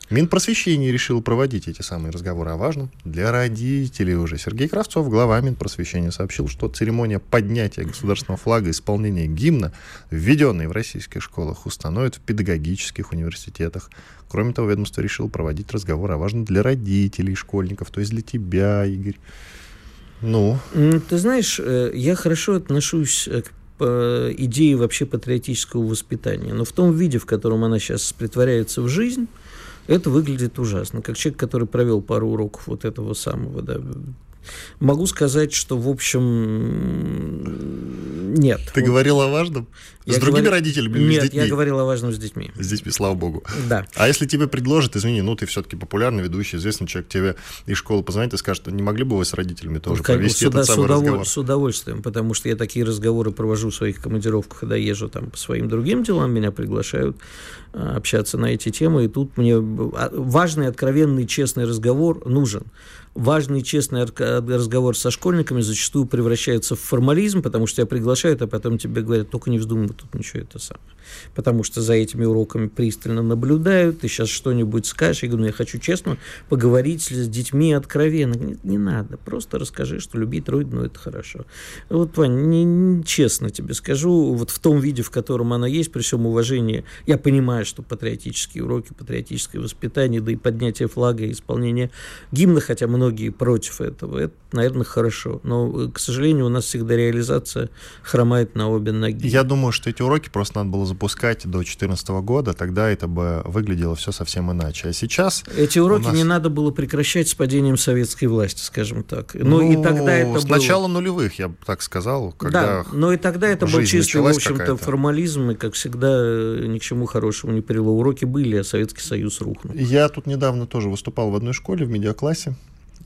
Speaker 2: Минпросвещение решил проводить эти самые разговоры о важном для родителей уже. Сергей Кравцов, глава Минпросвещения, сообщил, что церемония поднятия государственного флага и исполнения гимна, введенной в российских школах, установят в педагогических университетах. Кроме того, ведомство решило проводить разговоры о важном для родителей школьников, то есть для тебя, Игорь. Ну?
Speaker 4: Ты знаешь, э, я хорошо отношусь к идее вообще патриотического воспитания, но в том виде, в котором она сейчас притворяется в жизнь, это выглядит ужасно. Как человек, который провел пару уроков вот этого самого, да, Могу сказать, что, в общем, нет.
Speaker 2: Ты вот. говорил о важном? С я другими говор... родителями или
Speaker 4: Нет,
Speaker 2: с детьми?
Speaker 4: я говорил о важном с детьми.
Speaker 2: С детьми, слава богу.
Speaker 4: Да.
Speaker 2: А если тебе предложат, извини, ну, ты все-таки популярный ведущий, известный человек, тебе из школы позвонит и скажет, не могли бы вы с родителями тоже как, провести
Speaker 4: сюда,
Speaker 2: этот самый
Speaker 4: удов...
Speaker 2: разговор?
Speaker 4: С удовольствием, потому что я такие разговоры провожу в своих командировках, когда езжу там по своим другим делам, меня приглашают а, общаться на эти темы, и тут мне а, важный, откровенный, честный разговор нужен важный честный разговор со школьниками зачастую превращается в формализм, потому что тебя приглашают, а потом тебе говорят, только не вздумай тут ничего это самое. Потому что за этими уроками пристально наблюдают, ты сейчас что-нибудь скажешь. Я говорю, ну, я хочу честно поговорить с детьми откровенно. Не, не надо, просто расскажи, что любить родину – это хорошо. Вот, Вань, не, не, честно тебе скажу, вот в том виде, в котором она есть, при всем уважении, я понимаю, что патриотические уроки, патриотическое воспитание, да и поднятие флага, и исполнение гимна, хотя много многие против этого. Это, наверное, хорошо. Но, к сожалению, у нас всегда реализация хромает на обе ноги.
Speaker 2: Я думаю, что эти уроки просто надо было запускать до 2014 года, тогда это бы выглядело все совсем иначе. А сейчас...
Speaker 4: Эти уроки нас... не надо было прекращать с падением советской власти, скажем так. Но ну, и тогда это
Speaker 2: с было... начала нулевых, я бы так сказал. Когда
Speaker 4: да, но и тогда это был чистый, в общем-то, формализм, и, как всегда, ни к чему хорошему не привело. Уроки были, а Советский Союз рухнул.
Speaker 2: Я тут недавно тоже выступал в одной школе, в медиаклассе.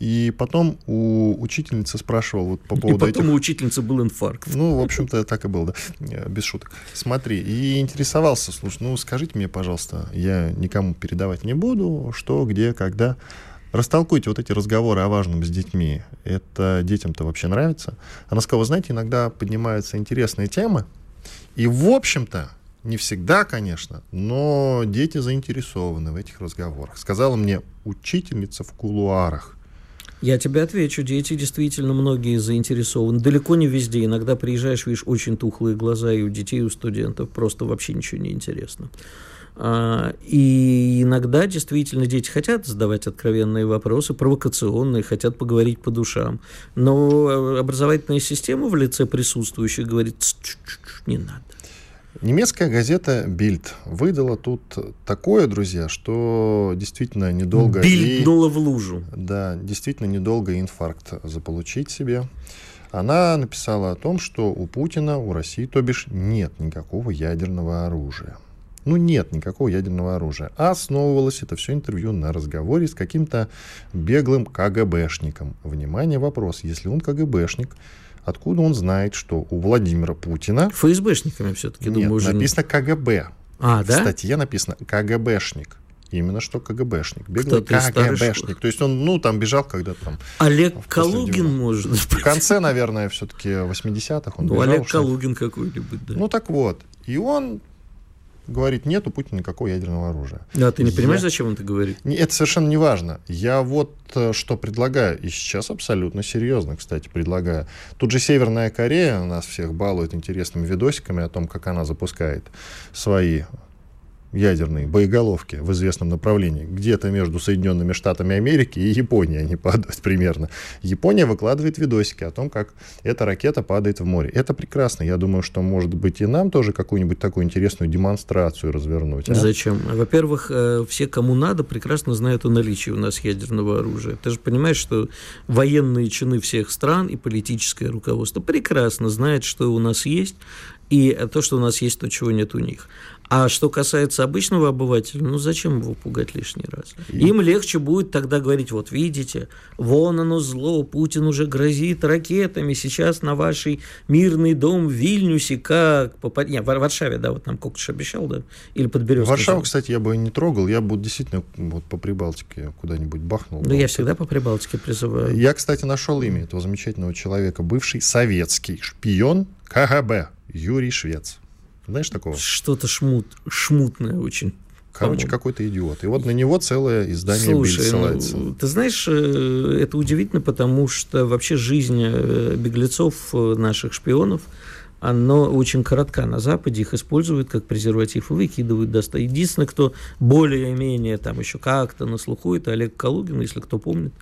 Speaker 2: И потом у учительницы спрашивал вот по поводу
Speaker 4: И потом
Speaker 2: этих...
Speaker 4: у учительницы был инфаркт.
Speaker 2: Ну, в общем-то, так и было, да, без шуток. Смотри, и интересовался, слушай, ну, скажите мне, пожалуйста, я никому передавать не буду, что, где, когда. Растолкуйте вот эти разговоры о важном с детьми. Это детям-то вообще нравится? Она сказала, знаете, иногда поднимаются интересные темы, и, в общем-то, не всегда, конечно, но дети заинтересованы в этих разговорах. Сказала мне учительница в кулуарах.
Speaker 4: Я тебе отвечу, дети действительно многие заинтересованы. Далеко не везде. Иногда приезжаешь, видишь очень тухлые глаза и у детей, и у студентов. Просто вообще ничего не интересно. А, и иногда действительно дети хотят задавать откровенные вопросы, провокационные, хотят поговорить по душам. Но образовательная система в лице присутствующих говорит, не надо.
Speaker 2: Немецкая газета Бильд выдала тут такое, друзья, что действительно недолго...
Speaker 4: Бильднула в лужу.
Speaker 2: Да, действительно недолго инфаркт заполучить себе. Она написала о том, что у Путина, у России, то бишь, нет никакого ядерного оружия. Ну, нет никакого ядерного оружия. А основывалось это все интервью на разговоре с каким-то беглым КГБшником. Внимание, вопрос. Если он КГБшник, Откуда он знает, что у Владимира Путина...
Speaker 4: ФСБшниками все-таки,
Speaker 2: Нет,
Speaker 4: думаю,
Speaker 2: уже... написано КГБ.
Speaker 4: А, да?
Speaker 2: В статье написано КГБшник. Именно что КГБшник. Беглый КГБшник. То есть он, ну, там бежал когда-то там.
Speaker 4: Олег Калугин, может быть.
Speaker 2: В конце, наверное, все-таки 80-х он
Speaker 4: ну,
Speaker 2: бежал.
Speaker 4: Олег Калугин какой-нибудь, да.
Speaker 2: Ну, так вот. И он говорит, нет у Путина никакого ядерного оружия.
Speaker 4: Да, ты не понимаешь, я... зачем он это говорит?
Speaker 2: Это совершенно не важно. Я вот э, что предлагаю, и сейчас абсолютно серьезно, кстати, предлагаю. Тут же Северная Корея нас всех балует интересными видосиками о том, как она запускает свои ядерные боеголовки в известном направлении, где-то между Соединенными Штатами Америки и Японией они падают примерно. Япония выкладывает видосики о том, как эта ракета падает в море. Это прекрасно. Я думаю, что, может быть, и нам тоже какую-нибудь такую интересную демонстрацию развернуть. А?
Speaker 4: Зачем? Во-первых, э, все, кому надо, прекрасно знают о наличии у нас ядерного оружия. Ты же понимаешь, что военные чины всех стран и политическое руководство прекрасно знают, что у нас есть, и то, что у нас есть, то, чего нет у них. А что касается обычного обывателя, ну зачем его пугать лишний раз? Им легче будет тогда говорить, вот видите, вон оно зло, Путин уже грозит ракетами, сейчас на вашей мирный дом в Вильнюсе как попад... Не, в Варшаве, да, вот нам Кокуш обещал, да? Или под
Speaker 2: Варшаву, кстати, я бы не трогал, я бы действительно вот по Прибалтике куда-нибудь бахнул.
Speaker 4: Да, я всегда по Прибалтике призываю.
Speaker 2: Я, кстати, нашел имя этого замечательного человека, бывший советский шпион КГБ Юрий Швец. Знаешь такого?
Speaker 4: Что-то шмут, шмутное очень.
Speaker 2: Короче, какой-то идиот. И вот на него целое издание Слушай, ссылается.
Speaker 4: Ну, ты знаешь, э, это удивительно, потому что вообще жизнь э, беглецов, э, наших шпионов, она очень коротка на Западе, их используют как презерватив и выкидывают. Единственное, кто более-менее там еще как-то на слуху, это Олег Калугин, если кто помнит,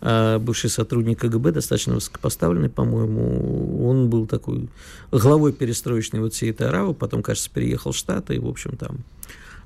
Speaker 4: а, бывший сотрудник КГБ, достаточно высокопоставленный, по-моему. Он был такой главой перестроечной вот всей этой оравы, потом, кажется, переехал в Штаты, и, в общем, там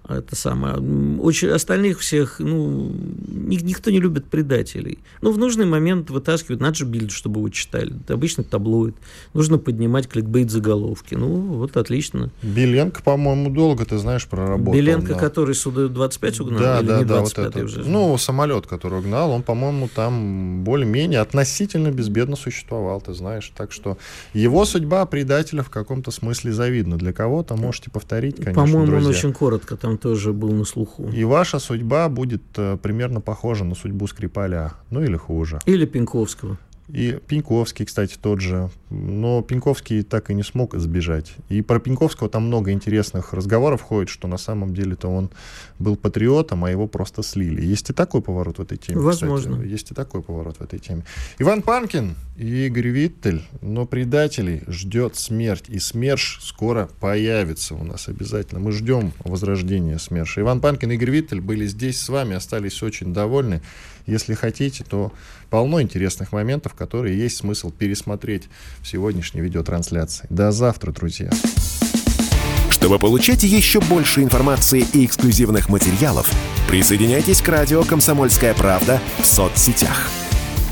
Speaker 4: это самое. Очень остальных всех, ну, никто не любит предателей. Ну, в нужный момент вытаскивают, надо же Bild, чтобы вы читали. Это обычный таблоид. Нужно поднимать кликбейт заголовки. Ну, вот отлично.
Speaker 2: Беленко, по-моему, долго, ты знаешь, проработал.
Speaker 4: Беленко, на... который сюда 25 угнал?
Speaker 2: Да, или да, не да, вот это. Уже? Ну, самолет, который угнал, он, по-моему, там более-менее относительно безбедно существовал, ты знаешь. Так что его судьба предателя в каком-то смысле завидна. Для кого-то можете повторить, конечно,
Speaker 4: По-моему, он очень коротко там тоже был на слуху.
Speaker 2: И ваша судьба будет э, примерно похожа на судьбу Скрипаля, ну или хуже.
Speaker 4: Или Пинковского.
Speaker 2: И Пеньковский, кстати, тот же. Но Пеньковский так и не смог сбежать. И про Пеньковского там много интересных разговоров ходит, что на самом деле-то он был патриотом, а его просто слили. Есть и такой поворот в этой теме.
Speaker 4: Возможно.
Speaker 2: Кстати. Есть и такой поворот в этой теме. Иван Панкин и Игорь Виттель. Но предателей ждет смерть. И СМЕРШ скоро появится у нас обязательно. Мы ждем возрождения СМЕРШа. Иван Панкин и Игорь Виттель были здесь с вами, остались очень довольны. Если хотите, то полно интересных моментов, которые есть смысл пересмотреть в сегодняшней видеотрансляции. До завтра, друзья.
Speaker 1: Чтобы получать еще больше информации и эксклюзивных материалов, присоединяйтесь к радио «Комсомольская правда» в соцсетях –